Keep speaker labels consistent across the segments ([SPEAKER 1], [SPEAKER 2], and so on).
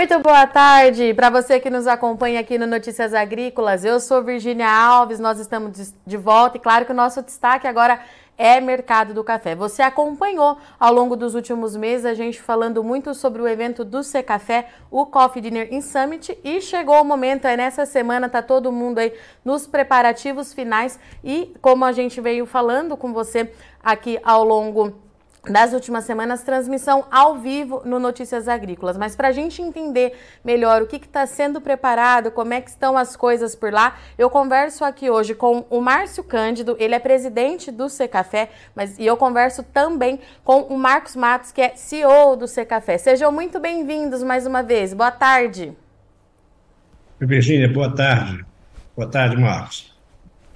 [SPEAKER 1] Muito boa tarde para você que nos acompanha aqui no Notícias Agrícolas. Eu sou Virgínia Alves, nós estamos de volta e claro que o nosso destaque agora é mercado do café. Você acompanhou ao longo dos últimos meses a gente falando muito sobre o evento do C Café, o Coffee Dinner in Summit e chegou o momento, é nessa semana tá todo mundo aí nos preparativos finais e como a gente veio falando com você aqui ao longo das últimas semanas, transmissão ao vivo no Notícias Agrícolas. Mas para a gente entender melhor o que está sendo preparado, como é que estão as coisas por lá, eu converso aqui hoje com o Márcio Cândido, ele é presidente do Secafé, mas e eu converso também com o Marcos Matos, que é CEO do Secafé. Sejam muito bem-vindos mais uma vez. Boa tarde.
[SPEAKER 2] Virgínia, boa tarde. Boa tarde, Marcos.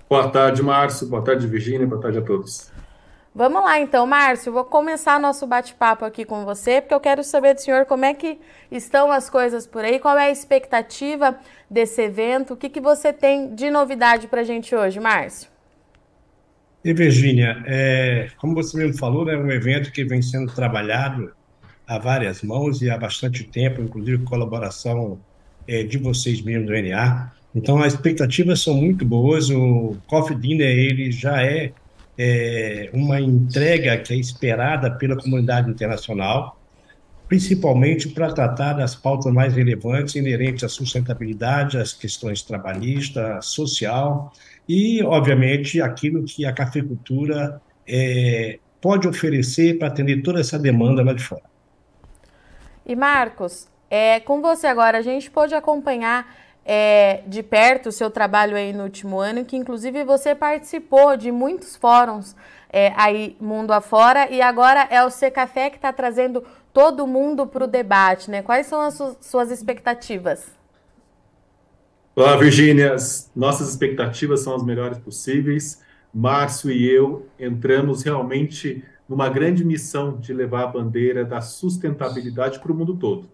[SPEAKER 3] Boa tarde, Márcio. Boa tarde, Virgínia. Boa tarde a todos.
[SPEAKER 1] Vamos lá então, Márcio, vou começar nosso bate-papo aqui com você, porque eu quero saber do senhor como é que estão as coisas por aí, qual é a expectativa desse evento, o que, que você tem de novidade para a gente hoje, Márcio?
[SPEAKER 2] E Virgínia, é, como você mesmo falou, é um evento que vem sendo trabalhado a várias mãos e há bastante tempo, inclusive com colaboração é, de vocês mesmos do NA. Então, as expectativas são muito boas. O Coffee Dinner ele já é é, uma entrega que é esperada pela comunidade internacional, principalmente para tratar das pautas mais relevantes inerentes à sustentabilidade, às questões trabalhistas, social e, obviamente, aquilo que a cafeicultura é, pode oferecer para atender toda essa demanda lá de fora.
[SPEAKER 1] E Marcos, é, com você agora, a gente pode acompanhar é, de perto o seu trabalho aí no último ano, que inclusive você participou de muitos fóruns é, aí mundo afora e agora é o C Café que está trazendo todo mundo para o debate, né? Quais são as su suas expectativas?
[SPEAKER 3] Olá, Virgínia. Nossas expectativas são as melhores possíveis. Márcio e eu entramos realmente numa grande missão de levar a bandeira da sustentabilidade para o mundo todo.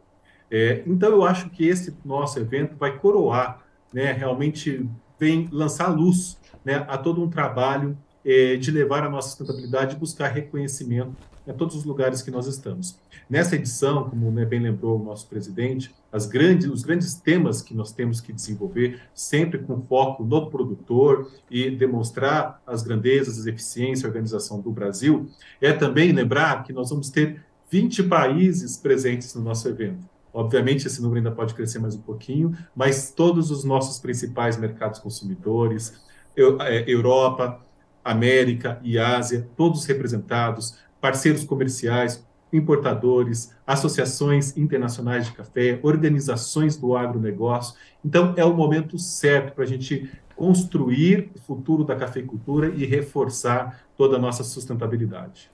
[SPEAKER 3] É, então, eu acho que esse nosso evento vai coroar, né, realmente vem lançar luz né, a todo um trabalho é, de levar a nossa sustentabilidade e buscar reconhecimento em todos os lugares que nós estamos. Nessa edição, como né, bem lembrou o nosso presidente, grandes, os grandes temas que nós temos que desenvolver, sempre com foco no produtor e demonstrar as grandezas, as eficiências, a organização do Brasil, é também lembrar que nós vamos ter 20 países presentes no nosso evento. Obviamente, esse número ainda pode crescer mais um pouquinho, mas todos os nossos principais mercados consumidores, é, Europa, América e Ásia, todos representados, parceiros comerciais, importadores, associações internacionais de café, organizações do agronegócio. Então, é o momento certo para a gente construir o futuro da cafeicultura e reforçar toda a nossa sustentabilidade.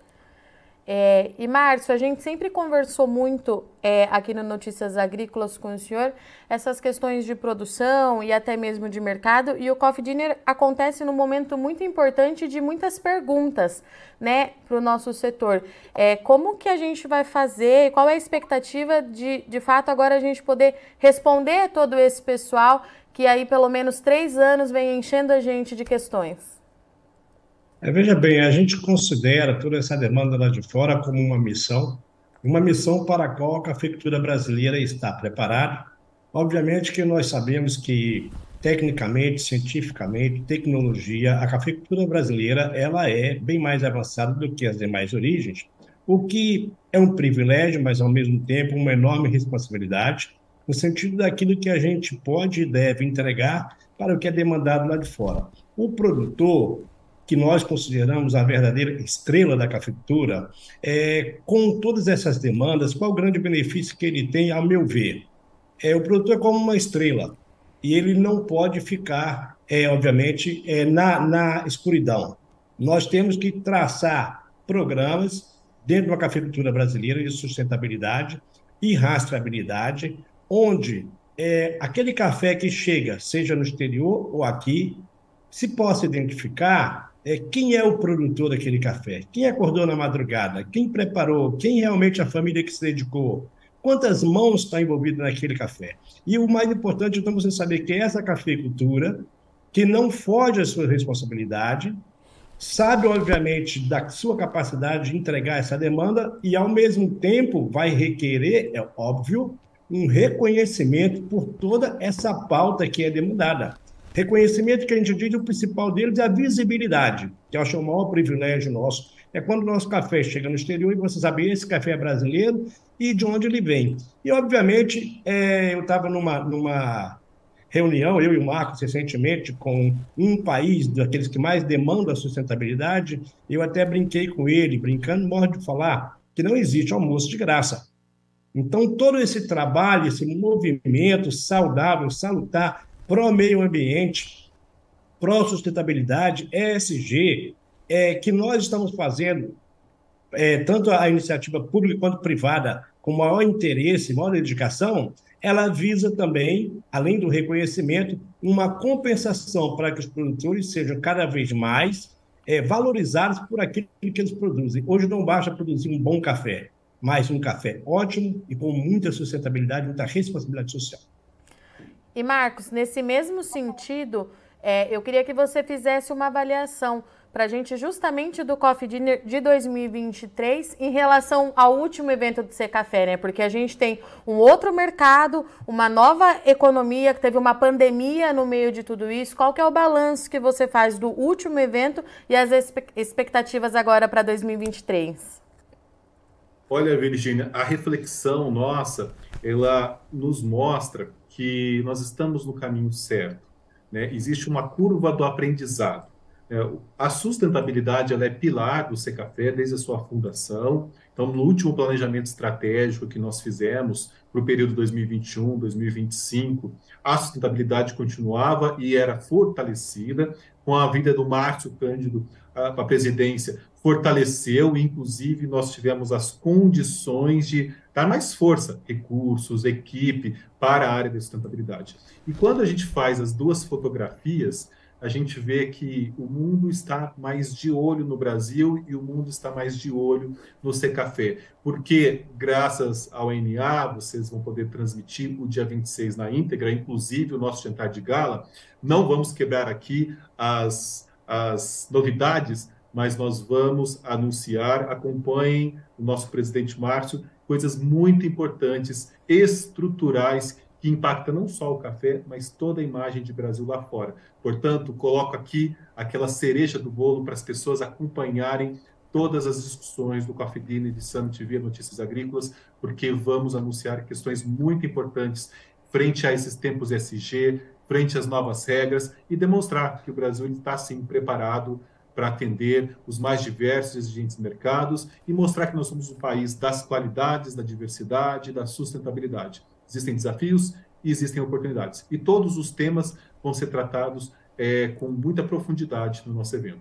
[SPEAKER 1] É, e Márcio, a gente sempre conversou muito é, aqui no Notícias Agrícolas com o senhor essas questões de produção e até mesmo de mercado. E o Coffee Dinner acontece num momento muito importante de muitas perguntas, né, para o nosso setor. É, como que a gente vai fazer? Qual é a expectativa de, de fato, agora a gente poder responder todo esse pessoal que aí pelo menos três anos vem enchendo a gente de questões?
[SPEAKER 2] É, veja bem, a gente considera toda essa demanda lá de fora como uma missão, uma missão para a qual a cafeicultura brasileira está preparada. Obviamente que nós sabemos que tecnicamente, cientificamente, tecnologia, a cafeicultura brasileira ela é bem mais avançada do que as demais origens, o que é um privilégio, mas ao mesmo tempo uma enorme responsabilidade, no sentido daquilo que a gente pode e deve entregar para o que é demandado lá de fora. O produtor, que nós consideramos a verdadeira estrela da cafeicultura, é, com todas essas demandas, qual o grande benefício que ele tem, ao meu ver? É, o produtor é como uma estrela e ele não pode ficar, é, obviamente, é, na, na escuridão. Nós temos que traçar programas dentro da cafeicultura brasileira de sustentabilidade e rastreabilidade, onde é, aquele café que chega, seja no exterior ou aqui, se possa identificar é, quem é o produtor daquele café, quem acordou na madrugada, quem preparou, quem realmente a família que se dedicou, quantas mãos estão envolvidas naquele café. E o mais importante, então, você saber que é essa cafeicultura, que não foge à sua responsabilidade, sabe, obviamente, da sua capacidade de entregar essa demanda e, ao mesmo tempo, vai requerer, é óbvio, um reconhecimento por toda essa pauta que é demandada. Reconhecimento que a gente diz, o principal deles é a visibilidade, que eu acho o maior privilégio nosso. É quando o nosso café chega no exterior e você sabe esse café é brasileiro e de onde ele vem. E, obviamente, é, eu estava numa, numa reunião, eu e o Marcos, recentemente, com um país daqueles que mais demandam a sustentabilidade. Eu até brinquei com ele, brincando, morro de falar que não existe almoço de graça. Então, todo esse trabalho, esse movimento saudável, salutar, pró-meio ambiente, pró-sustentabilidade, ESG, é, que nós estamos fazendo, é, tanto a iniciativa pública quanto privada, com maior interesse, maior dedicação, ela visa também, além do reconhecimento, uma compensação para que os produtores sejam cada vez mais é, valorizados por aquilo que eles produzem. Hoje não basta produzir um bom café, mas um café ótimo e com muita sustentabilidade, muita responsabilidade social.
[SPEAKER 1] E Marcos, nesse mesmo sentido, é, eu queria que você fizesse uma avaliação para a gente justamente do Coffee Dinner de 2023 em relação ao último evento do Secafé, né? Porque a gente tem um outro mercado, uma nova economia, que teve uma pandemia no meio de tudo isso. Qual que é o balanço que você faz do último evento e as expectativas agora para 2023?
[SPEAKER 3] Olha, Virginia, a reflexão nossa, ela nos mostra que nós estamos no caminho certo. Né? Existe uma curva do aprendizado. É, a sustentabilidade ela é pilar do Secafé desde a sua fundação. Então, no último planejamento estratégico que nós fizemos para o período 2021-2025, a sustentabilidade continuava e era fortalecida. Com a vinda do Márcio Cândido para a presidência, fortaleceu, inclusive nós tivemos as condições de dar mais força, recursos, equipe para a área da sustentabilidade. E quando a gente faz as duas fotografias, a gente vê que o mundo está mais de olho no Brasil e o mundo está mais de olho no Secafé. Porque, graças ao NA, vocês vão poder transmitir o dia 26 na íntegra, inclusive o nosso jantar de gala. Não vamos quebrar aqui as, as novidades, mas nós vamos anunciar, acompanhem o nosso presidente Márcio, coisas muito importantes, estruturais, que impacta não só o café, mas toda a imagem de Brasil lá fora. Portanto, coloco aqui aquela cereja do bolo para as pessoas acompanharem todas as discussões do Coffee Dinner de Summit via Notícias Agrícolas, porque vamos anunciar questões muito importantes frente a esses tempos SG, frente às novas regras e demonstrar que o Brasil está sim preparado para atender os mais diversos e exigentes mercados e mostrar que nós somos o país das qualidades, da diversidade, da sustentabilidade. Existem desafios e existem oportunidades. E todos os temas vão ser tratados é, com muita profundidade no nosso evento.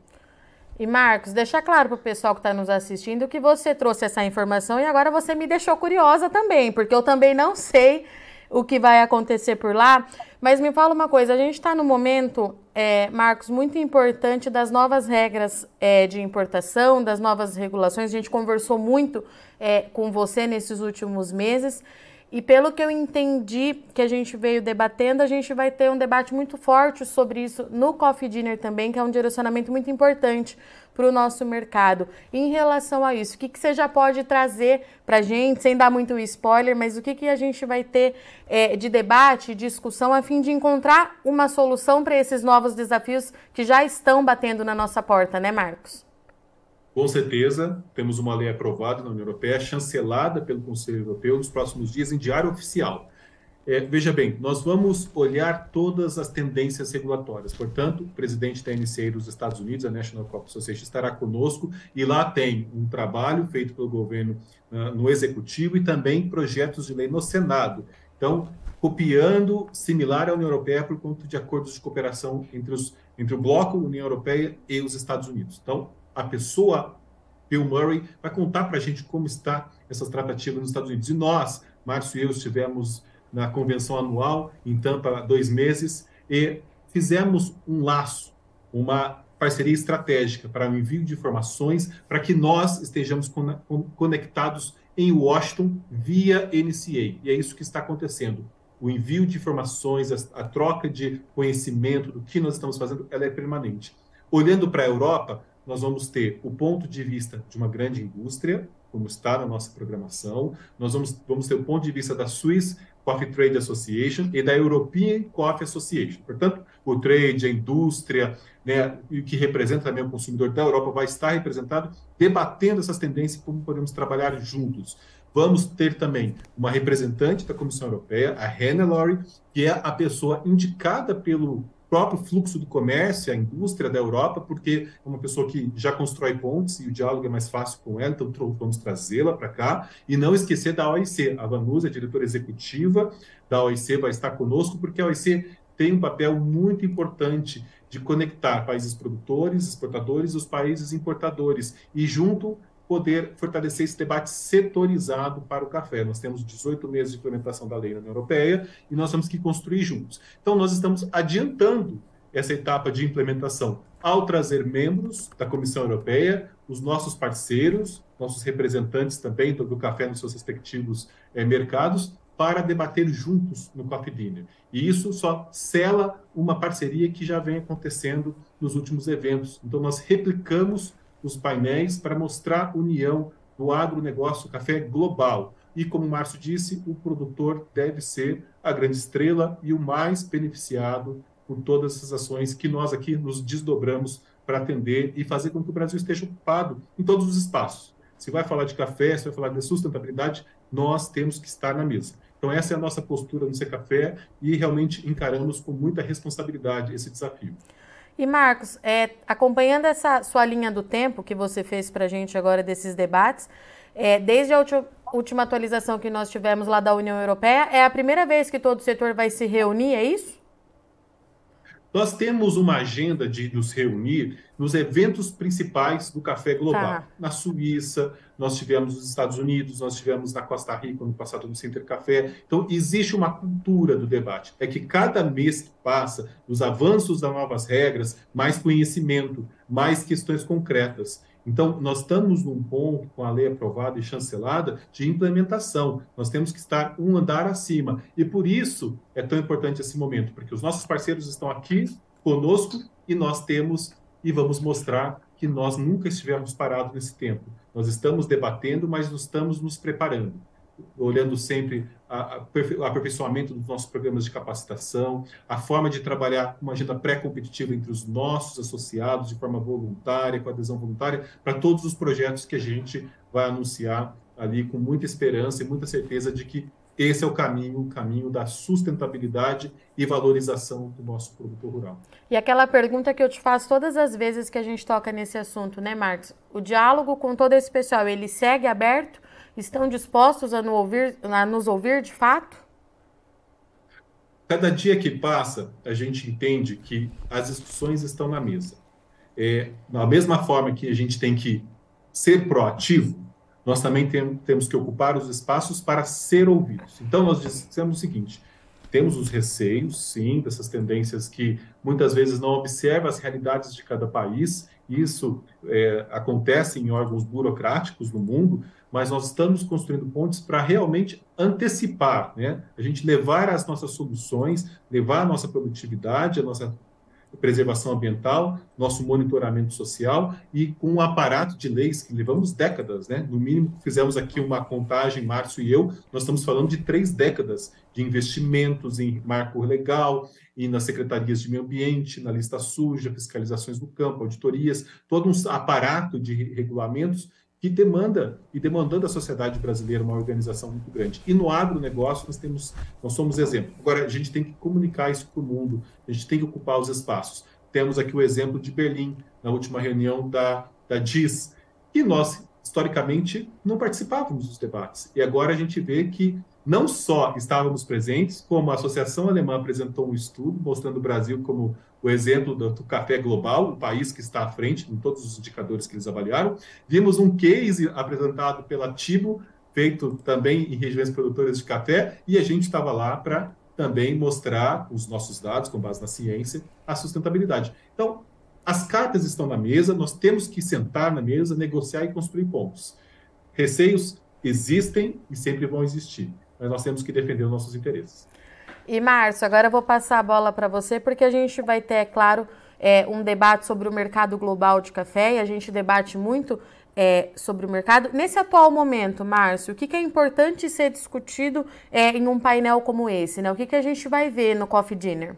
[SPEAKER 1] E Marcos, deixa claro para o pessoal que está nos assistindo que você trouxe essa informação e agora você me deixou curiosa também, porque eu também não sei o que vai acontecer por lá. Mas me fala uma coisa, a gente está no momento, é, Marcos, muito importante das novas regras é, de importação, das novas regulações. A gente conversou muito é, com você nesses últimos meses. E pelo que eu entendi que a gente veio debatendo, a gente vai ter um debate muito forte sobre isso no Coffee Dinner também, que é um direcionamento muito importante para o nosso mercado. em relação a isso, o que, que você já pode trazer para a gente, sem dar muito spoiler, mas o que, que a gente vai ter é, de debate, discussão, a fim de encontrar uma solução para esses novos desafios que já estão batendo na nossa porta, né, Marcos?
[SPEAKER 3] Com certeza, temos uma lei aprovada na União Europeia, chancelada pelo Conselho Europeu nos próximos dias em diário oficial. É, veja bem, nós vamos olhar todas as tendências regulatórias. Portanto, o presidente da NCA dos Estados Unidos, a National Crop Association, estará conosco e lá tem um trabalho feito pelo governo uh, no executivo e também projetos de lei no Senado. Então, copiando similar à União Europeia por conta de acordos de cooperação entre, os, entre o bloco União Europeia e os Estados Unidos. Então, a pessoa, Bill Murray, vai contar para a gente como está essas tratativas nos Estados Unidos. E nós, Márcio e eu, estivemos na convenção anual em Tampa há dois meses e fizemos um laço, uma parceria estratégica para o envio de informações para que nós estejamos conectados em Washington via NCA. E é isso que está acontecendo. O envio de informações, a, a troca de conhecimento do que nós estamos fazendo, ela é permanente. Olhando para a Europa, nós vamos ter o ponto de vista de uma grande indústria, como está na nossa programação, nós vamos, vamos ter o ponto de vista da Swiss Coffee Trade Association e da European Coffee Association. Portanto, o trade, a indústria, né, que representa também o consumidor da Europa, vai estar representado debatendo essas tendências e como podemos trabalhar juntos. Vamos ter também uma representante da Comissão Europeia, a Hannelore, que é a pessoa indicada pelo próprio fluxo do comércio, a indústria da Europa, porque é uma pessoa que já constrói pontes e o diálogo é mais fácil com ela, então vamos trazê-la para cá. E não esquecer da OIC. A Vanusa, diretora executiva da OIC, vai estar conosco, porque a OIC tem um papel muito importante de conectar países produtores, exportadores e os países importadores. E junto poder fortalecer esse debate setorizado para o café. Nós temos 18 meses de implementação da lei na União Europeia e nós temos que construir juntos. Então, nós estamos adiantando essa etapa de implementação ao trazer membros da Comissão Europeia, os nossos parceiros, nossos representantes também do, café nos seus respectivos eh, mercados, para debater juntos no Coffee Dinner. E isso só sela uma parceria que já vem acontecendo nos últimos eventos. Então, nós replicamos os painéis para mostrar a união do agronegócio café global. E, como o Márcio disse, o produtor deve ser a grande estrela e o mais beneficiado por todas essas ações que nós aqui nos desdobramos para atender e fazer com que o Brasil esteja ocupado em todos os espaços. Se vai falar de café, se vai falar de sustentabilidade, nós temos que estar na mesa. Então, essa é a nossa postura no Ser Café e realmente encaramos com muita responsabilidade esse desafio.
[SPEAKER 1] E Marcos, é, acompanhando essa sua linha do tempo que você fez para a gente agora desses debates, é, desde a última, atualização que nós tivemos lá da União Europeia, é a primeira vez que todo o setor vai se reunir, é isso?
[SPEAKER 3] Nós temos uma agenda de nos reunir nos eventos principais do café global. Tá. Na Suíça, nós tivemos nos Estados Unidos, nós tivemos na Costa Rica no passado no Center Café. Então, existe uma cultura do debate. É que cada mês que passa, os avanços das novas regras, mais conhecimento, mais questões concretas. Então, nós estamos num ponto, com a lei aprovada e chancelada, de implementação. Nós temos que estar um andar acima. E por isso é tão importante esse momento, porque os nossos parceiros estão aqui conosco e nós temos e vamos mostrar que nós nunca estivemos parados nesse tempo. Nós estamos debatendo, mas estamos nos preparando olhando sempre o aperfeiçoamento dos nossos programas de capacitação, a forma de trabalhar uma agenda pré-competitiva entre os nossos associados de forma voluntária, com adesão voluntária, para todos os projetos que a gente vai anunciar ali com muita esperança e muita certeza de que esse é o caminho, o caminho da sustentabilidade e valorização do nosso produto rural.
[SPEAKER 1] E aquela pergunta que eu te faço todas as vezes que a gente toca nesse assunto, né, Marcos? O diálogo com todo esse pessoal, ele segue aberto? Estão dispostos a, nos ouvir de fato?
[SPEAKER 3] Cada dia que passa, a gente entende que as discussões estão na mesa. É, da mesma forma que a gente tem que ser proativo, nós também tem, temos que ocupar os espaços para ser ouvidos. Então, nós dissemos o seguinte: temos os receios, sim, dessas tendências que muitas vezes não observam as realidades de cada país. Isso é, acontece em órgãos burocráticos no mundo, mas nós estamos construindo pontes para realmente antecipar, né? A gente levar as nossas soluções, levar a nossa produtividade, a nossa preservação ambiental, nosso monitoramento social e com um aparato de leis que levamos décadas, né? No mínimo, fizemos aqui uma contagem, Márcio e eu, nós estamos falando de três décadas de investimentos em marco legal e nas secretarias de meio ambiente, na lista suja, fiscalizações do campo, auditorias, todo um aparato de regulamentos que demanda e demandando a sociedade brasileira uma organização muito grande. E no agronegócio nós temos, nós somos exemplo. Agora a gente tem que comunicar isso para o mundo, a gente tem que ocupar os espaços. Temos aqui o exemplo de Berlim na última reunião da da DIS, e nós historicamente não participávamos dos debates. E agora a gente vê que não só estávamos presentes, como a Associação Alemã apresentou um estudo mostrando o Brasil como o exemplo do, café global, o país que está à frente em todos os indicadores que eles avaliaram. Vimos um case apresentado pela Tibo, feito também em regiões produtoras de café, e a gente estava lá para também mostrar os nossos dados, com base na ciência, a sustentabilidade. Então, as cartas estão na mesa, nós temos que sentar na mesa, negociar e construir pontos. Receios existem e sempre vão existir, mas nós temos que defender os nossos interesses.
[SPEAKER 1] E Márcio, agora eu vou passar a bola para você, porque a gente vai ter, é claro, é, um debate sobre o mercado global de café e a gente debate muito é, sobre o mercado. Nesse atual momento, Márcio, o que, que é importante ser discutido é, em um painel como esse? Né? O que, que a gente vai ver no Coffee Dinner?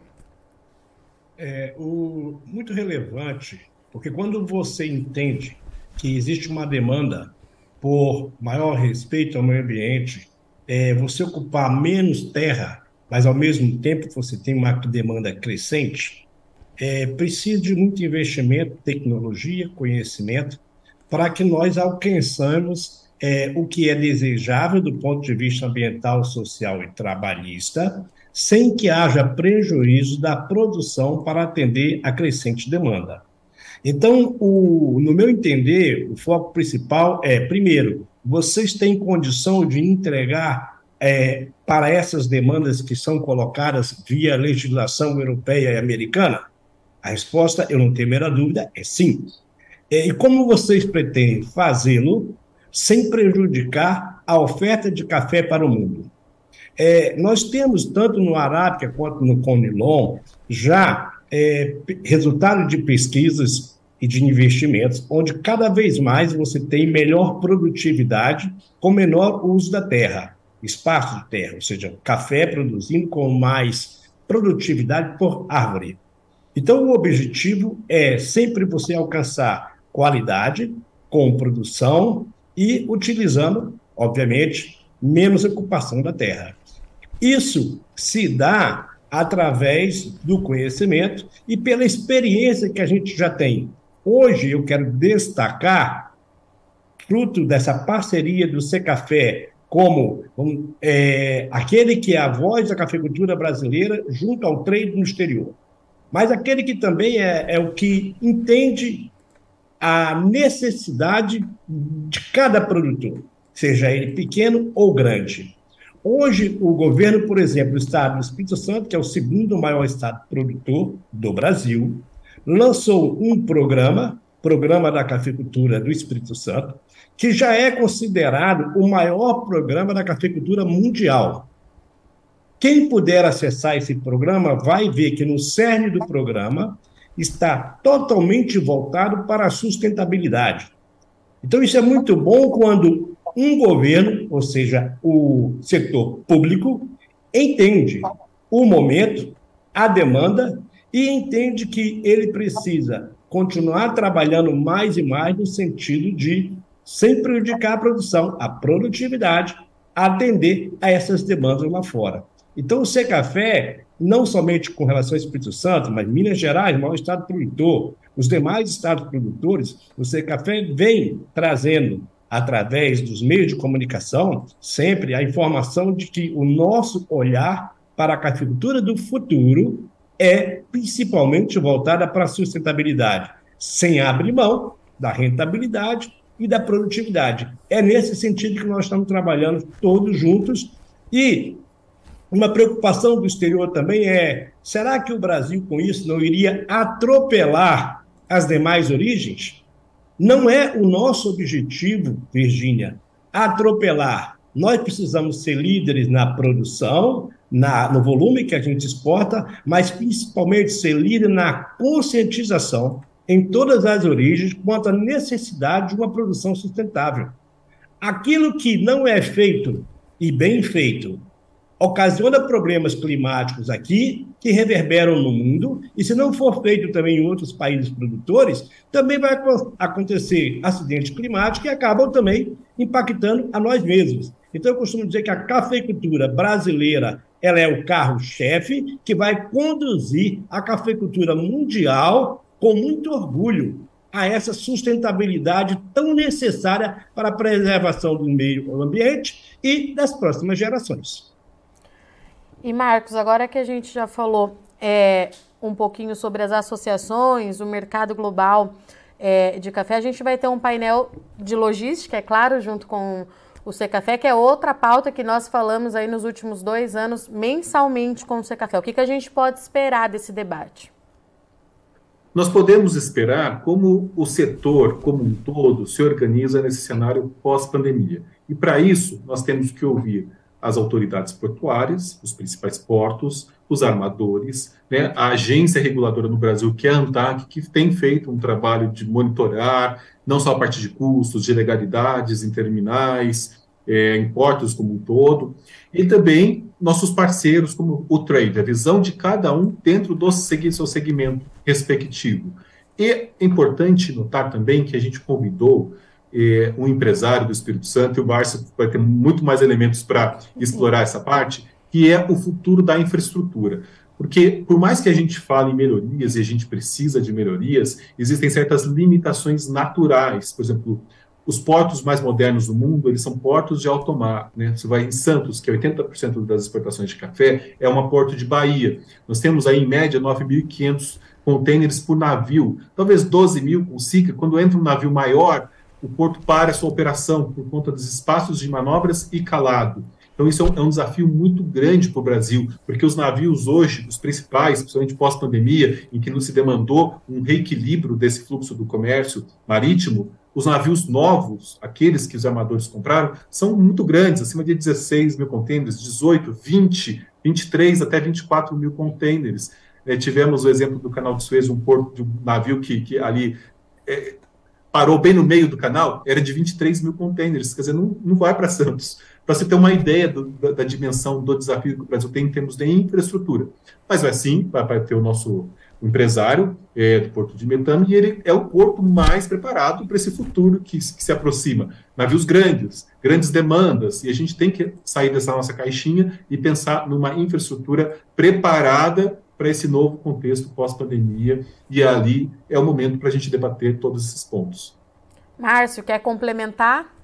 [SPEAKER 2] É o, muito relevante, porque quando você entende que existe uma demanda por maior respeito ao meio ambiente, é, você ocupar menos terra, mas ao mesmo tempo você tem uma demanda crescente, é, precisa de muito investimento, tecnologia, conhecimento, para que nós alcançamos é, o que é desejável do ponto de vista ambiental, social e trabalhista, sem que haja prejuízo da produção para atender a crescente demanda. Então, o, no meu entender, o foco principal é, primeiro, vocês têm condição de entregar é, para essas demandas que são colocadas via legislação europeia e americana? A resposta, eu não tenho a dúvida, é sim. É, e como vocês pretendem fazê-lo sem prejudicar a oferta de café para o mundo? É, nós temos, tanto no Arábica quanto no Conilon, já é, resultado de pesquisas e de investimentos, onde cada vez mais você tem melhor produtividade com menor uso da terra, espaço de terra, ou seja, café produzindo com mais produtividade por árvore. Então, o objetivo é sempre você alcançar qualidade com produção e utilizando, obviamente, menos ocupação da terra. Isso se dá através do conhecimento e pela experiência que a gente já tem. Hoje eu quero destacar, fruto dessa parceria do Secafé, como um, é, aquele que é a voz da cafeicultura brasileira junto ao trade no exterior, mas aquele que também é, é o que entende a necessidade de cada produtor, seja ele pequeno ou grande. Hoje, o governo, por exemplo, do estado do Espírito Santo, que é o segundo maior estado produtor do Brasil, lançou um programa, Programa da Cafeicultura do Espírito Santo, que já é considerado o maior programa da cafeicultura mundial. Quem puder acessar esse programa vai ver que no cerne do programa está totalmente voltado para a sustentabilidade. Então, isso é muito bom quando um governo, ou seja, o setor público, entende o momento, a demanda e entende que ele precisa continuar trabalhando mais e mais no sentido de, sem prejudicar a produção, a produtividade, atender a essas demandas lá fora. Então, o Secafé não somente com relação ao Espírito Santo, mas Minas Gerais, maior estado produtor, os demais estados produtores, o Secafé vem trazendo, através dos meios de comunicação, sempre a informação de que o nosso olhar para a cafeicultura do futuro é principalmente voltada para a sustentabilidade, sem abrir mão da rentabilidade e da produtividade. É nesse sentido que nós estamos trabalhando todos juntos e uma preocupação do exterior também é: será que o Brasil, com isso, não iria atropelar as demais origens? Não é o nosso objetivo, Virgínia, atropelar. Nós precisamos ser líderes na produção, na, no volume que a gente exporta, mas principalmente ser líder na conscientização em todas as origens quanto à necessidade de uma produção sustentável. Aquilo que não é feito e bem feito ocasiona problemas climáticos aqui que reverberam no mundo, e se não for feito também em outros países produtores, também vai acontecer acidente climático e acabam também impactando a nós mesmos. Então, eu costumo dizer que a cafeicultura brasileira ela é o carro-chefe que vai conduzir a cafeicultura mundial com muito orgulho a essa sustentabilidade tão necessária para a preservação do meio ambiente e das próximas gerações.
[SPEAKER 1] E Marcos, agora que a gente já falou é, um pouquinho sobre as associações, o mercado global é, de café, a gente vai ter um painel de logística, é claro, junto com o Secafé, que é outra pauta que nós falamos aí nos últimos dois anos, mensalmente com o Secafé. O que, que a gente pode esperar desse debate?
[SPEAKER 3] Nós podemos esperar como o setor como um todo se organiza nesse cenário pós-pandemia. E para isso, nós temos que ouvir as autoridades portuárias, os principais portos, os armadores, né, a agência reguladora no Brasil, que é a ANTAC, que tem feito um trabalho de monitorar não só a parte de custos, de legalidades em terminais, é, em portos como um todo, e também nossos parceiros, como o trade, a visão de cada um dentro do seu segmento respectivo. E é importante notar também que a gente convidou eh, um empresário do Espírito Santo, e o Márcio vai ter muito mais elementos para explorar essa parte, que é o futuro da infraestrutura. Porque, por mais que a gente fale em melhorias, e a gente precisa de melhorias, existem certas limitações naturais. Por exemplo, os portos mais modernos do mundo, eles são portos de alto mar. Né? Você vai em Santos, que é 80% das exportações de café, é uma porto de Bahia. Nós temos aí, em média, 9.500 contêineres por navio, talvez 12 mil com SICA. Quando entra um navio maior, o porto para a sua operação por conta dos espaços de manobras e calado. Então, isso é um, é um desafio muito grande para o Brasil, porque os navios hoje, os principais, principalmente pós-pandemia, em que não se demandou um reequilíbrio desse fluxo do comércio marítimo, os navios novos, aqueles que os armadores compraram, são muito grandes, acima de 16 mil contêineres, 18, 20, 23 até 24 mil contêineres. É, tivemos o exemplo do canal de Suez, um porto de um navio que, que ali é, parou bem no meio do canal, era de 23 mil contêineres, quer dizer, não, não vai para Santos para você ter uma ideia do, da, da, dimensão do desafio que o Brasil tem em termos de infraestrutura. Mas vai sim, vai, vai ter o nosso empresário é, do Porto de Metano, e ele é o porto mais preparado para esse futuro que, que, se aproxima. Navios grandes, grandes demandas, e a gente tem que sair dessa nossa caixinha e pensar numa infraestrutura preparada para esse novo contexto pós-pandemia, e ali é o momento para a gente debater todos esses pontos.
[SPEAKER 1] Márcio, quer complementar?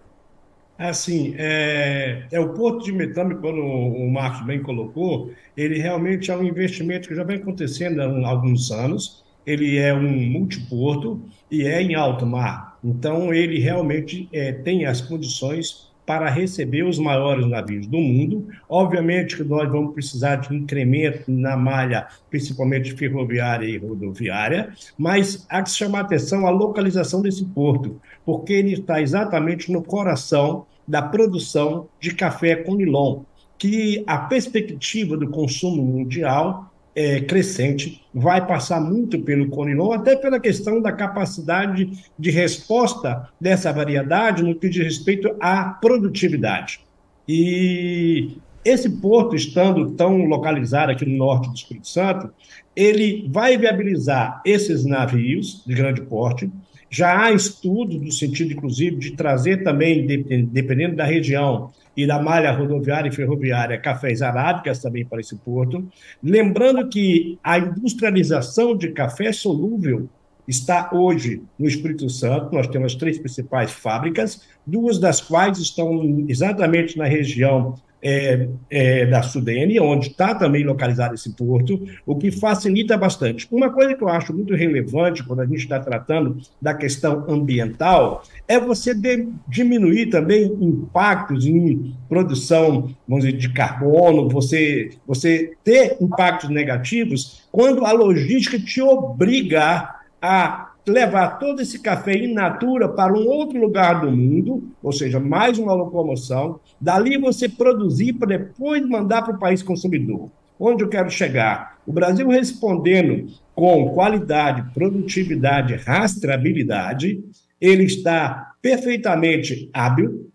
[SPEAKER 2] Assim, é, é o Porto de Metame, quando o Marcos bem colocou, ele realmente é um investimento que já vem acontecendo há alguns anos. Ele é um multiporto e é em alto mar. Então, ele realmente é, tem as condições para receber os maiores navios do mundo. Obviamente que nós vamos precisar de incremento na malha, principalmente ferroviária e rodoviária, mas há que chamar atenção a localização desse porto, porque ele está exatamente no coração da produção de café com nilon, que a perspectiva do consumo mundial é, crescente, vai passar muito pelo Conilon, até pela questão da capacidade de resposta dessa variedade no que diz respeito à produtividade. E esse porto, estando tão localizado aqui no norte do Espírito Santo, ele vai viabilizar esses navios de grande porte. Já há estudos no sentido, inclusive, de trazer também, dependendo da região, e da malha rodoviária e ferroviária cafés arábicas também para esse porto. Lembrando que a industrialização de café solúvel está hoje no Espírito Santo. Nós temos três principais fábricas, duas das quais estão exatamente na região é, é, da Sudene, onde está também localizado esse porto, o que facilita bastante. Uma coisa que eu acho muito relevante quando a gente está tratando da questão ambiental é você de, diminuir também impactos em produção, vamos dizer, de carbono, você, você ter impactos negativos quando a logística te obriga a levar todo esse café in natura para um outro lugar do mundo, ou seja, mais uma locomoção, dali você produzir para depois mandar para o país consumidor. Onde eu quero chegar? O Brasil respondendo com qualidade, produtividade, rastreabilidade, ele está perfeitamente hábil,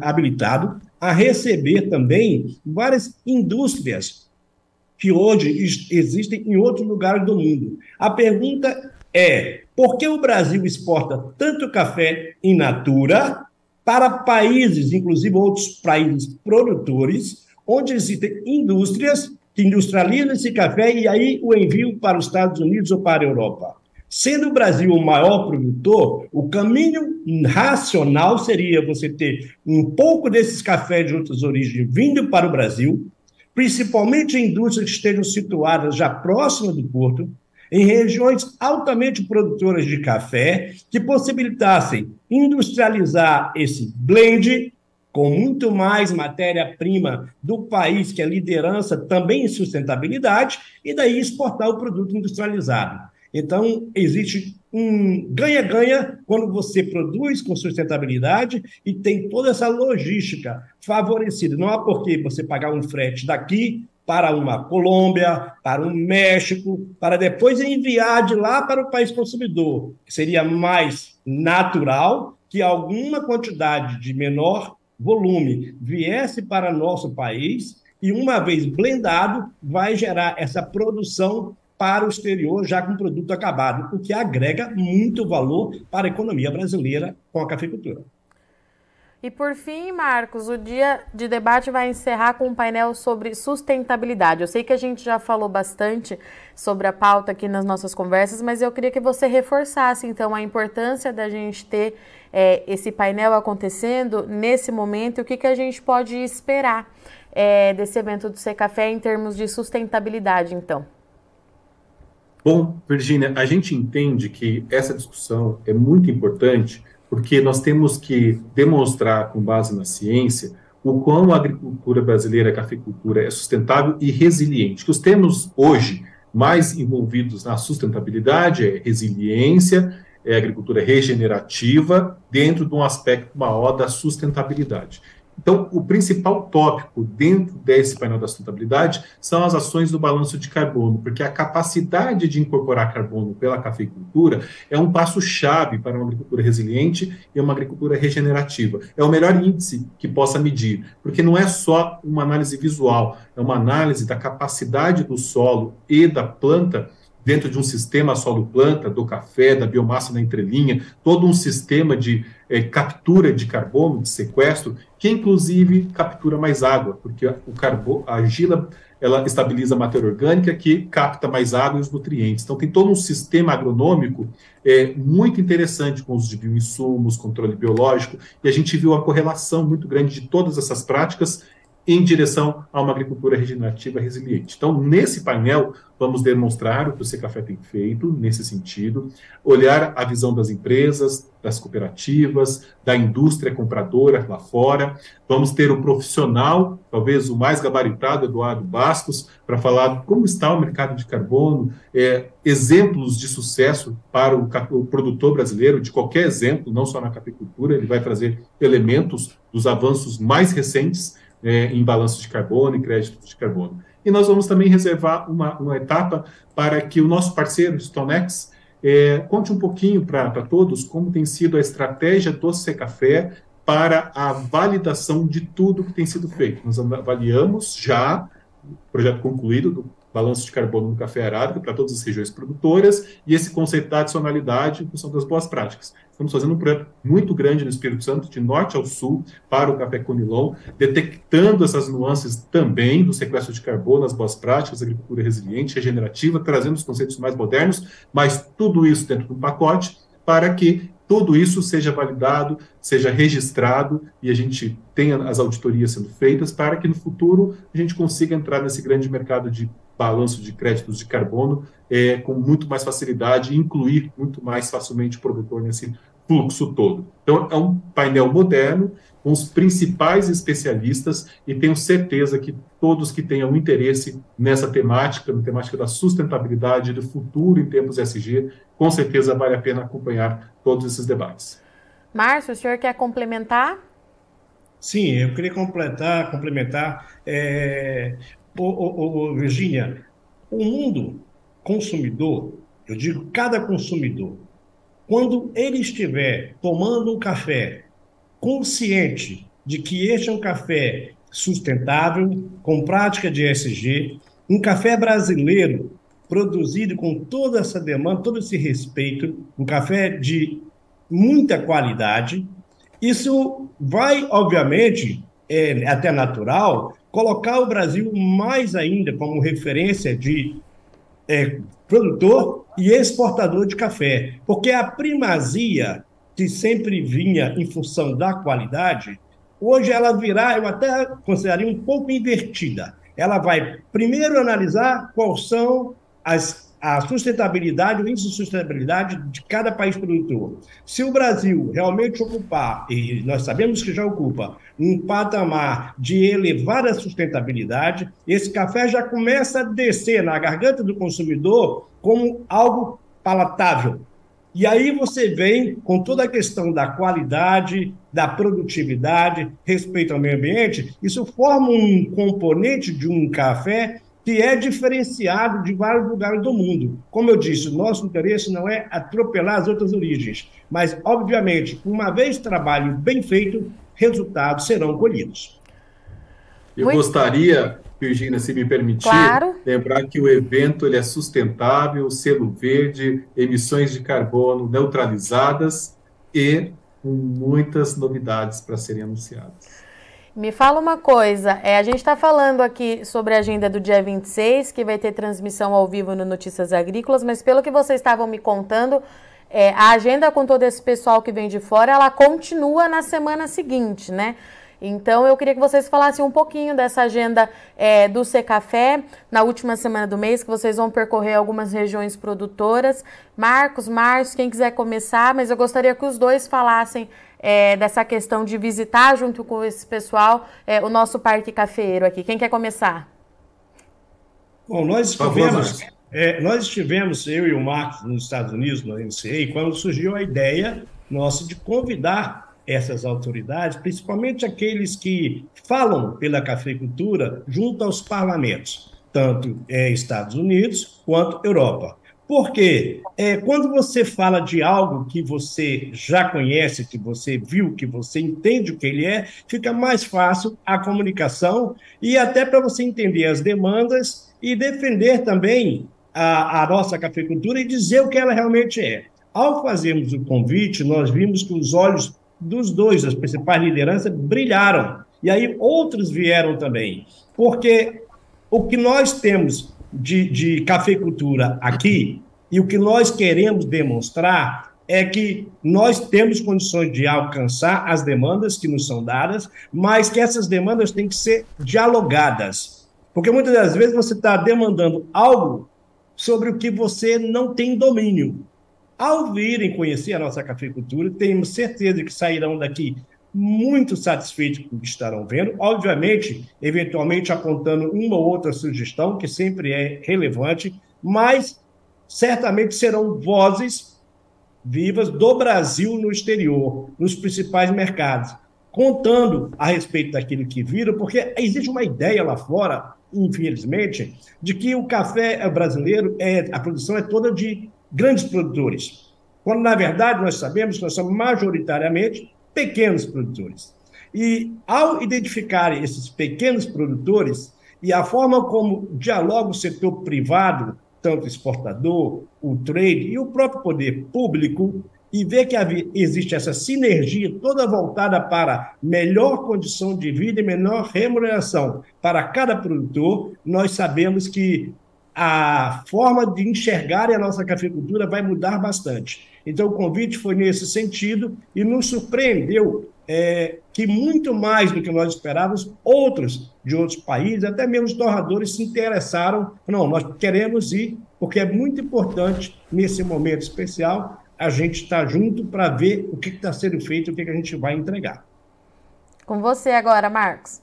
[SPEAKER 2] habilitado a receber também várias indústrias que hoje existem em outros lugares do mundo. A pergunta é por que o Brasil exporta tanto café in natura para países, inclusive outros países produtores, onde existem indústrias que industrializam esse café e aí o envio para os Estados Unidos ou para a Europa. Sendo o Brasil o maior produtor, o caminho racional seria você ter um pouco desses cafés de outras origens vindo para o Brasil, principalmente indústrias que estejam situadas já próximas do porto, em regiões altamente produtoras de café, que possibilitassem industrializar esse blend com muito mais matéria-prima do país, que é liderança também em sustentabilidade, e daí exportar o produto industrializado. Então, existe um ganha-ganha quando você produz com sustentabilidade e tem toda essa logística favorecida. Não há por que você pagar um frete daqui para uma Colômbia, para um México, para depois enviar de lá para o país consumidor. Seria mais natural que alguma quantidade de menor volume viesse para nosso país e, uma vez blendado, vai gerar essa produção para o exterior já com produto acabado, o que agrega muito valor para a economia brasileira com a cafeicultura.
[SPEAKER 1] E por fim, Marcos, o dia de debate vai encerrar com um painel sobre sustentabilidade. Eu sei que a gente já falou bastante sobre a pauta aqui nas nossas conversas, mas eu queria que você reforçasse então a importância da gente ter é, esse painel acontecendo nesse momento e o que, que a gente pode esperar é, desse evento do Secafé em termos de sustentabilidade, então.
[SPEAKER 3] Bom, Virginia, a gente entende que essa discussão é muito importante porque nós temos que demonstrar, com base na ciência, o quão a agricultura brasileira, a cafeicultura, é sustentável e resiliente. Que os termos hoje mais envolvidos na sustentabilidade é resiliência, é agricultura regenerativa, dentro de um aspecto maior da sustentabilidade. Então, o principal tópico dentro desse painel da sustentabilidade são as ações do balanço de carbono, porque a capacidade de incorporar carbono pela cafeicultura é um passo-chave para uma agricultura resiliente e uma agricultura regenerativa. É o melhor índice que possa medir, porque não é só uma análise visual, é uma análise da capacidade do solo e da planta dentro de um sistema solo-planta, do café, da biomassa na entrelinha, todo um sistema de é, captura de carbono, de sequestro, que inclusive captura mais água, porque o carbono, a argila ela estabiliza a matéria orgânica que capta mais água e os nutrientes. Então tem todo um sistema agronômico é, muito interessante com os de bioinsumos, controle biológico, e a gente viu a correlação muito grande de todas essas práticas em direção a uma agricultura regenerativa resiliente. Então, nesse painel, vamos demonstrar o que o Secafé tem feito nesse sentido, olhar a visão das empresas, das cooperativas, da indústria compradora lá fora. Vamos ter o profissional, talvez o mais gabaritado, Eduardo Bastos, para falar como está o mercado de carbono, é, exemplos de sucesso para o, o produtor brasileiro, de qualquer exemplo, não só na capicultura, ele vai trazer elementos dos avanços mais recentes é, em balanço de carbono e créditos de carbono. E nós vamos também reservar uma, uma etapa para que o nosso parceiro, Stonex, é, conte um pouquinho para todos como tem sido a estratégia do Secafé para a validação de tudo que tem sido feito. Nós avaliamos já projeto concluído do balanço de carbono no café arábica para todas as regiões produtoras e esse conceito da adicionalidade em função das boas práticas. Estamos fazendo um projeto muito grande no Espírito Santo, de norte ao sul, para o café conilon, detectando essas nuances também do sequestro de carbono, as boas práticas, agricultura resiliente, regenerativa, trazendo os conceitos mais modernos, mas tudo isso dentro de um pacote para que tudo isso seja validado, seja registrado e a gente tenha as auditorias sendo feitas para que no futuro a gente consiga entrar nesse grande mercado de balanço de créditos de carbono é, com muito mais facilidade e incluir muito mais facilmente o produtor nesse fluxo todo. Então, é um painel moderno, com os principais especialistas, e tenho certeza que todos que tenham interesse nessa temática, na temática da sustentabilidade do futuro em tempos SG, com certeza vale a pena acompanhar todos esses debates.
[SPEAKER 1] Márcio, o senhor quer complementar?
[SPEAKER 2] Sim, eu queria completar, complementar. É, o, Virgínia, o mundo consumidor, eu digo cada consumidor, quando ele estiver tomando um café consciente de que este é um café sustentável, com prática de ESG, um café brasileiro produzido com toda essa demanda, todo esse respeito, um café de muita qualidade, isso vai, obviamente, é até natural, colocar o Brasil mais ainda como referência de é, produtor e exportador de café, porque a primazia que sempre vinha em função da qualidade, hoje ela virá, eu até consideraria um pouco invertida. Ela vai primeiro analisar quais são as a sustentabilidade, o índice de sustentabilidade de cada país produtor. Se o Brasil realmente ocupar, e nós sabemos que já ocupa, um patamar de elevada sustentabilidade, esse café já começa a descer na garganta do consumidor como algo palatável. E aí você vem com toda a questão da qualidade, da produtividade, respeito ao meio ambiente, isso forma um componente de um café que é diferenciado de vários lugares do mundo. Como eu disse, o nosso interesse não é atropelar as outras origens, mas, obviamente, uma vez trabalho bem feito, resultados serão colhidos.
[SPEAKER 3] Eu Muito... gostaria, Virginia, se me permitir, claro. lembrar que o evento ele é sustentável, selo verde, emissões de carbono neutralizadas e com muitas novidades para serem anunciadas.
[SPEAKER 1] Me fala uma coisa, é, a gente está falando aqui sobre a agenda do dia 26, que vai ter transmissão ao vivo no Notícias Agrícolas, mas pelo que vocês estavam me contando, é, a agenda com todo esse pessoal que vem de fora, ela continua na semana seguinte, né? Então, eu queria que vocês falassem um pouquinho dessa agenda é, do Secafé na última semana do mês, que vocês vão percorrer algumas regiões produtoras. Marcos, Márcio, quem quiser começar, mas eu gostaria que os dois falassem é, dessa questão de visitar junto com esse pessoal é, o nosso parque cafeiro aqui. Quem quer começar?
[SPEAKER 2] Bom, nós estivemos, é, nós estivemos, eu e o Marcos, nos Estados Unidos, no NCA, quando surgiu a ideia nossa de convidar essas autoridades, principalmente aqueles que falam pela cafeicultura junto aos parlamentos, tanto é, Estados Unidos quanto Europa. Porque é, quando você fala de algo que você já conhece, que você viu, que você entende o que ele é, fica mais fácil a comunicação e até para você entender as demandas e defender também a, a nossa cafeicultura e dizer o que ela realmente é. Ao fazermos o convite, nós vimos que os olhos dos dois, as principais lideranças, brilharam. E aí outros vieram também. Porque o que nós temos de, de cafeicultura aqui e o que nós queremos demonstrar é que nós temos condições de alcançar as demandas que nos são dadas, mas que essas demandas têm que ser dialogadas. Porque muitas das vezes você está demandando algo sobre o que você não tem domínio. Ao virem conhecer a nossa cafeicultura, temos certeza que sairão daqui muito satisfeitos com o que estarão vendo. Obviamente, eventualmente apontando uma ou outra sugestão, que sempre é relevante, mas certamente serão vozes vivas do Brasil no exterior, nos principais mercados, contando a respeito daquilo que viram, porque existe uma ideia lá fora, infelizmente, de que o café brasileiro, é, a produção é toda de grandes produtores, quando na verdade nós sabemos que nós somos majoritariamente pequenos produtores. E ao identificar esses pequenos produtores e a forma como dialoga o setor privado, tanto exportador, o trade e o próprio poder público, e ver que existe essa sinergia toda voltada para melhor condição de vida e menor remuneração para cada produtor, nós sabemos que a forma de enxergar a nossa cafeicultura vai mudar bastante. Então, o convite foi nesse sentido e nos surpreendeu é, que, muito mais do que nós esperávamos, outros de outros países, até mesmo os torradores, se interessaram. Não, nós queremos ir, porque é muito importante, nesse momento especial, a gente estar junto para ver o que está sendo feito, o que, que a gente vai entregar.
[SPEAKER 1] Com você agora, Marcos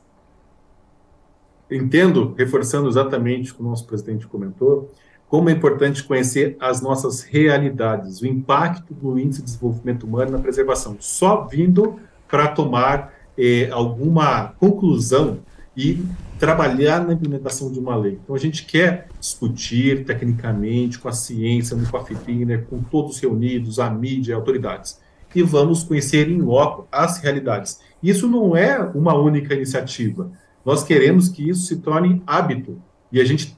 [SPEAKER 3] entendo, reforçando exatamente o que o nosso presidente comentou, como é importante conhecer as nossas realidades, o impacto do índice de desenvolvimento humano na preservação, só vindo para tomar eh, alguma conclusão e trabalhar na implementação de uma lei. Então, a gente quer discutir tecnicamente com a ciência, no Coffee Dinner, com todos reunidos, a mídia, autoridades, e vamos conhecer em loco as realidades. Isso não é uma única iniciativa. Nós queremos que isso se torne hábito. E a gente,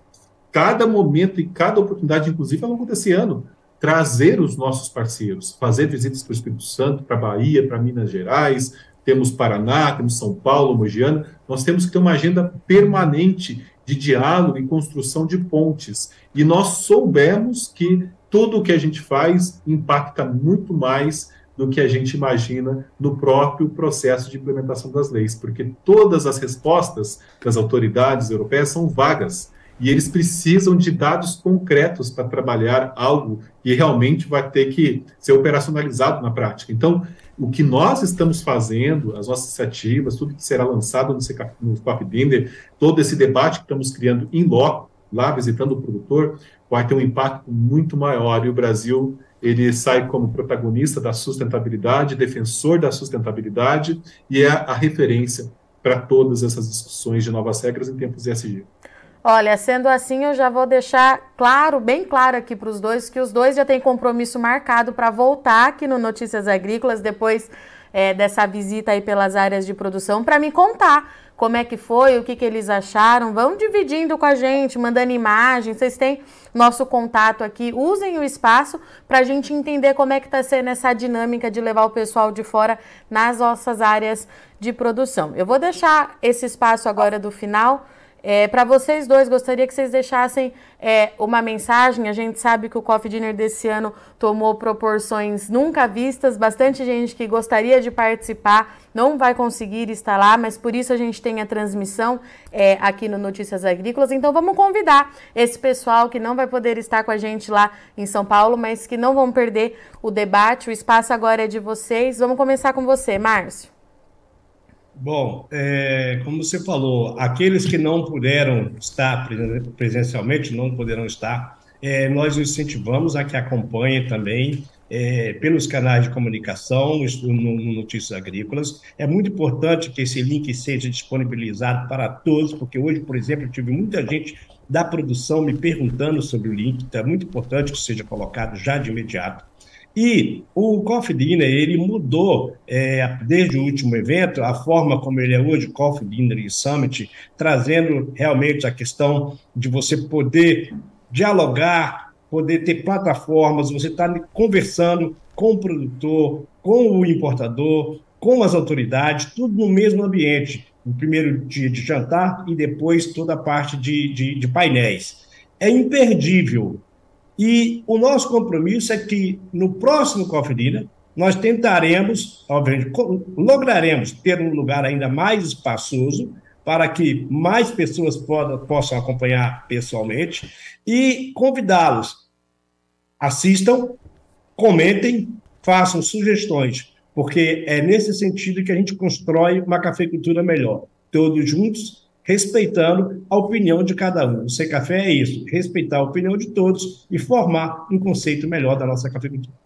[SPEAKER 3] cada momento e cada oportunidade, inclusive ao longo desse ano, trazer os nossos parceiros, fazer visitas para o Espírito Santo, para a Bahia, para Minas Gerais, temos Paraná, temos São Paulo, Mogiana, nós temos que ter uma agenda permanente de diálogo e construção de pontes. E nós soubemos que tudo o que a gente faz impacta muito mais do que a gente imagina no próprio processo de implementação das leis, porque todas as respostas das autoridades europeias são vagas e eles precisam de dados concretos para trabalhar algo que realmente vai ter que ser operacionalizado na prática. Então, o que nós estamos fazendo, as nossas iniciativas, tudo que será lançado no, no Binder, todo esse debate que estamos criando em loco, lá visitando o produtor, vai ter um impacto muito maior e o Brasil ele sai como protagonista da sustentabilidade, defensor da sustentabilidade e é a referência para todas essas discussões de novas regras em tempos ESG.
[SPEAKER 1] Olha, sendo assim, eu já vou deixar claro, bem claro aqui para os dois, que os dois já têm compromisso marcado para voltar aqui no Notícias Agrícolas depois é, dessa visita aí pelas áreas de produção para me contar como é que foi, o que, que eles acharam. Vão dividindo com a gente, mandando imagens. Vocês têm nosso contato aqui. Usem o espaço para a gente entender como é que está sendo essa dinâmica de levar o pessoal de fora nas nossas áreas de produção. Eu vou deixar esse espaço agora do final é, para vocês dois, gostaria que vocês deixassem é, uma mensagem. A gente sabe que o Coffee Dinner desse ano tomou proporções nunca vistas. Bastante gente que gostaria de participar não vai conseguir estar lá, mas por isso a gente tem a transmissão é, aqui no Notícias Agrícolas. Então vamos convidar esse pessoal que não vai poder estar com a gente lá em São Paulo, mas que não vão perder o debate. O espaço agora é de vocês. Vamos começar com você, Márcio.
[SPEAKER 2] Bom, é, como você falou, aqueles que não puderam estar presencialmente, não poderão estar, é, nós incentivamos a que acompanhem também é, pelos canais de comunicação no, no Notícias Agrícolas. É muito importante que esse link seja disponibilizado para todos, porque hoje, por exemplo, eu tive muita gente da produção me perguntando sobre o link, então é muito importante que seja colocado já de imediato. E o Coffee Dinner, ele mudou, é, desde o último evento, a forma como ele é hoje, Coffee Dinner e Summit, trazendo realmente a questão de você poder dialogar, poder ter plataformas, você está conversando com o produtor, com o importador, com as autoridades, tudo no mesmo ambiente. O primeiro dia de jantar e depois toda a parte de, de, de painéis. É imperdível e o nosso compromisso é que no próximo Cofrida, nós tentaremos, obviamente, lograremos ter um lugar ainda mais espaçoso para que mais pessoas possam acompanhar pessoalmente e convidá-los. Assistam, comentem, façam sugestões, porque é nesse sentido que a gente constrói uma cafeicultura melhor. Todos juntos, respeitando a opinião de cada um. O Ser Café é isso, respeitar a opinião de todos e formar um conceito melhor da nossa cafeicultura.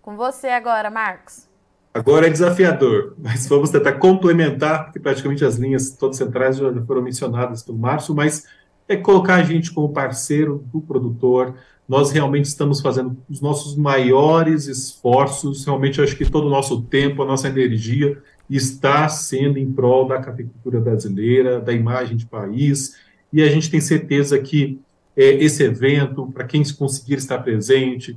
[SPEAKER 1] Com você agora, Marcos.
[SPEAKER 3] Agora é desafiador, mas vamos tentar complementar, porque praticamente as linhas todas centrais já foram mencionadas pelo Márcio, mas é colocar a gente como parceiro do produtor. Nós realmente estamos fazendo os nossos maiores esforços, realmente acho que todo o nosso tempo, a nossa energia está sendo em prol da cafeicultura brasileira, da imagem de país, e a gente tem certeza que é, esse evento, para quem conseguir estar presente,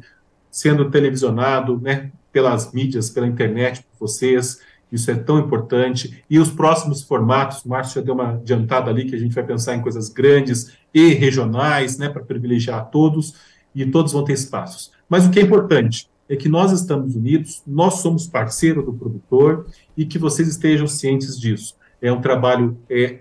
[SPEAKER 3] sendo televisionado né, pelas mídias, pela internet, por vocês, isso é tão importante. E os próximos formatos, o Márcio já deu uma adiantada ali, que a gente vai pensar em coisas grandes e regionais, né, para privilegiar todos, e todos vão ter espaços. Mas o que é importante é que nós estamos unidos, nós somos parceiro do produtor e que vocês estejam cientes disso. É um trabalho é,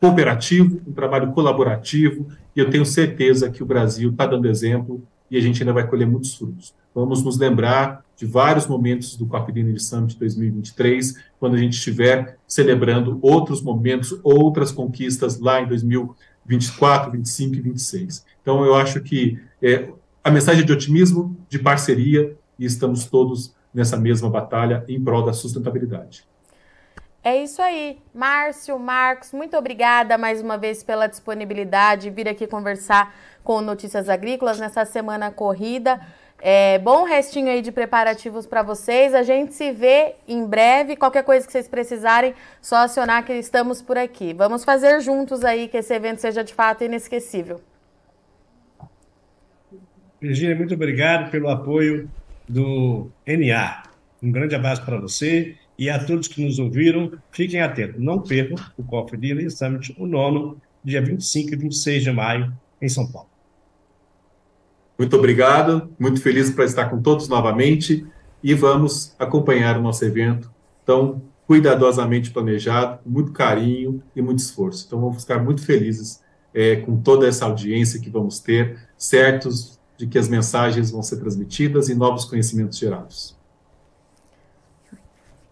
[SPEAKER 3] cooperativo, um trabalho colaborativo, e eu tenho certeza que o Brasil está dando exemplo e a gente ainda vai colher muitos frutos. Vamos nos lembrar de vários momentos do Copa Dinner Summit 2023, quando a gente estiver celebrando outros momentos, outras conquistas lá em 2024, 25 e 26. Então, eu acho que é, a mensagem de otimismo, de parceria, e estamos todos nessa mesma batalha em prol da sustentabilidade.
[SPEAKER 1] É isso aí. Márcio, Marcos, muito obrigada mais uma vez pela disponibilidade, vir aqui conversar com Notícias Agrícolas nessa semana corrida. É, bom restinho aí de preparativos para vocês. A gente se vê em breve. Qualquer coisa que vocês precisarem, só acionar que estamos por aqui. Vamos fazer juntos aí que esse evento seja de fato inesquecível.
[SPEAKER 2] Virginia, muito obrigado pelo apoio do NA. Um grande abraço para você e a todos que nos ouviram. Fiquem atentos, não percam o Coffee Dealer Summit, o nono, dia 25 e 26 de maio, em São Paulo.
[SPEAKER 3] Muito obrigado, muito feliz para estar com todos novamente e vamos acompanhar o nosso evento tão cuidadosamente planejado, muito carinho e muito esforço. Então vamos ficar muito felizes é, com toda essa audiência que vamos ter, certos de que as mensagens vão ser transmitidas e novos conhecimentos gerados.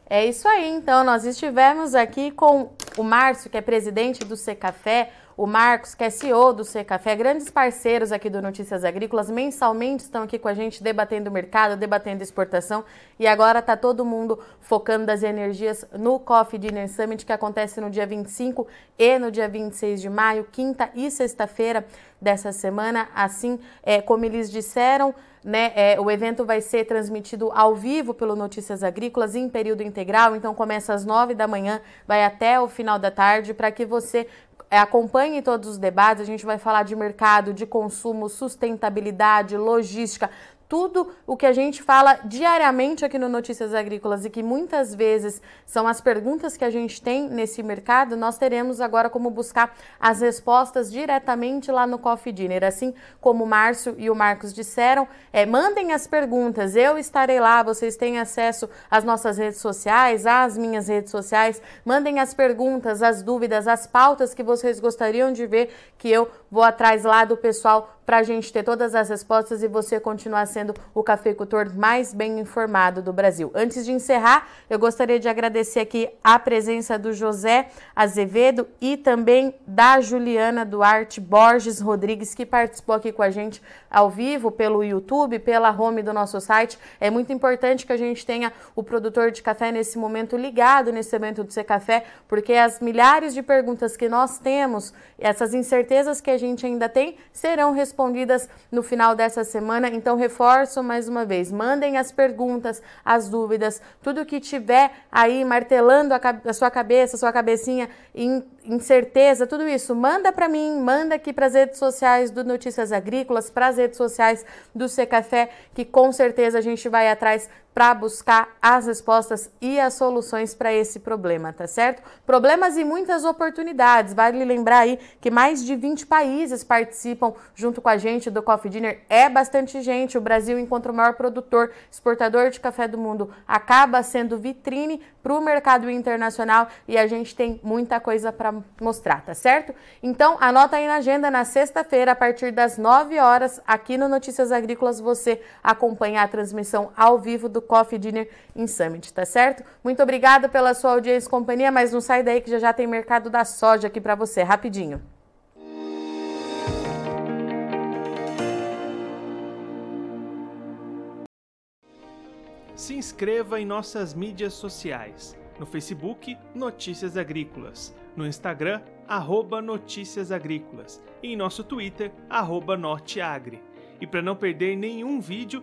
[SPEAKER 1] É isso aí, então. Nós estivemos aqui com o Márcio, que é presidente do Secafé, o Marcos, que é CEO do C Café, grandes parceiros aqui do Notícias Agrícolas, mensalmente estão aqui com a gente debatendo o mercado, debatendo exportação e agora está todo mundo focando das energias no Coffee Dinner Summit que acontece no dia 25 e no dia 26 de maio, quinta e sexta-feira dessa semana. Assim, é, como eles disseram, né, é, o evento vai ser transmitido ao vivo pelo Notícias Agrícolas em período integral, então começa às nove da manhã, vai até o final da tarde, para que você acompanhe todos os debates. A gente vai falar de mercado, de consumo, sustentabilidade, logística, tudo o que a gente fala diariamente aqui no Notícias Agrícolas e que muitas vezes são as perguntas que a gente tem nesse mercado, nós teremos agora como buscar as respostas diretamente lá no Coffee Dinner. Assim como o Márcio e o Marcos disseram, é, mandem as perguntas, eu estarei lá, vocês têm acesso às nossas redes sociais, às minhas redes sociais, mandem as perguntas, as dúvidas, as pautas que vocês gostariam de ver, que eu vou atrás lá do pessoal para a gente ter todas as respostas e você continuar sendo o cafeicultor mais bem informado do Brasil. Antes de encerrar, eu gostaria de agradecer aqui a presença do José Azevedo e também da Juliana Duarte Borges Rodrigues, que participou aqui com a gente ao vivo pelo YouTube, pela home do nosso site. É muito importante que a gente tenha o produtor de café nesse momento ligado nesse evento do C Café, porque as milhares de perguntas que nós temos, essas incertezas que a gente ainda tem, serão respondidas respondidas no final dessa semana. Então, reforço mais uma vez: mandem as perguntas, as dúvidas, tudo que tiver aí martelando a, a sua cabeça, sua cabecinha em incerteza, tudo isso, manda para mim, manda aqui para as redes sociais do Notícias Agrícolas, para as redes sociais do Café, que com certeza a gente vai atrás para buscar as respostas e as soluções para esse problema, tá certo? Problemas e muitas oportunidades. Vale lembrar aí que mais de 20 países participam junto com a gente do Coffee Dinner. É bastante gente. O Brasil, enquanto o maior produtor, exportador de café do mundo, acaba sendo vitrine para o mercado internacional e a gente tem muita coisa para mostrar, tá certo? Então, anota aí na agenda na sexta-feira, a partir das 9 horas, aqui no Notícias Agrícolas, você acompanha a transmissão ao vivo do Coffee Dinner in Summit, tá certo? Muito obrigada pela sua audiência e companhia, mas não sai daí que já já tem mercado da soja aqui para você, rapidinho.
[SPEAKER 4] Se inscreva em nossas mídias sociais. No Facebook, Notícias Agrícolas no Instagram, arroba Notícias Agrícolas e em nosso Twitter, arroba Norteagri. E para não perder nenhum vídeo,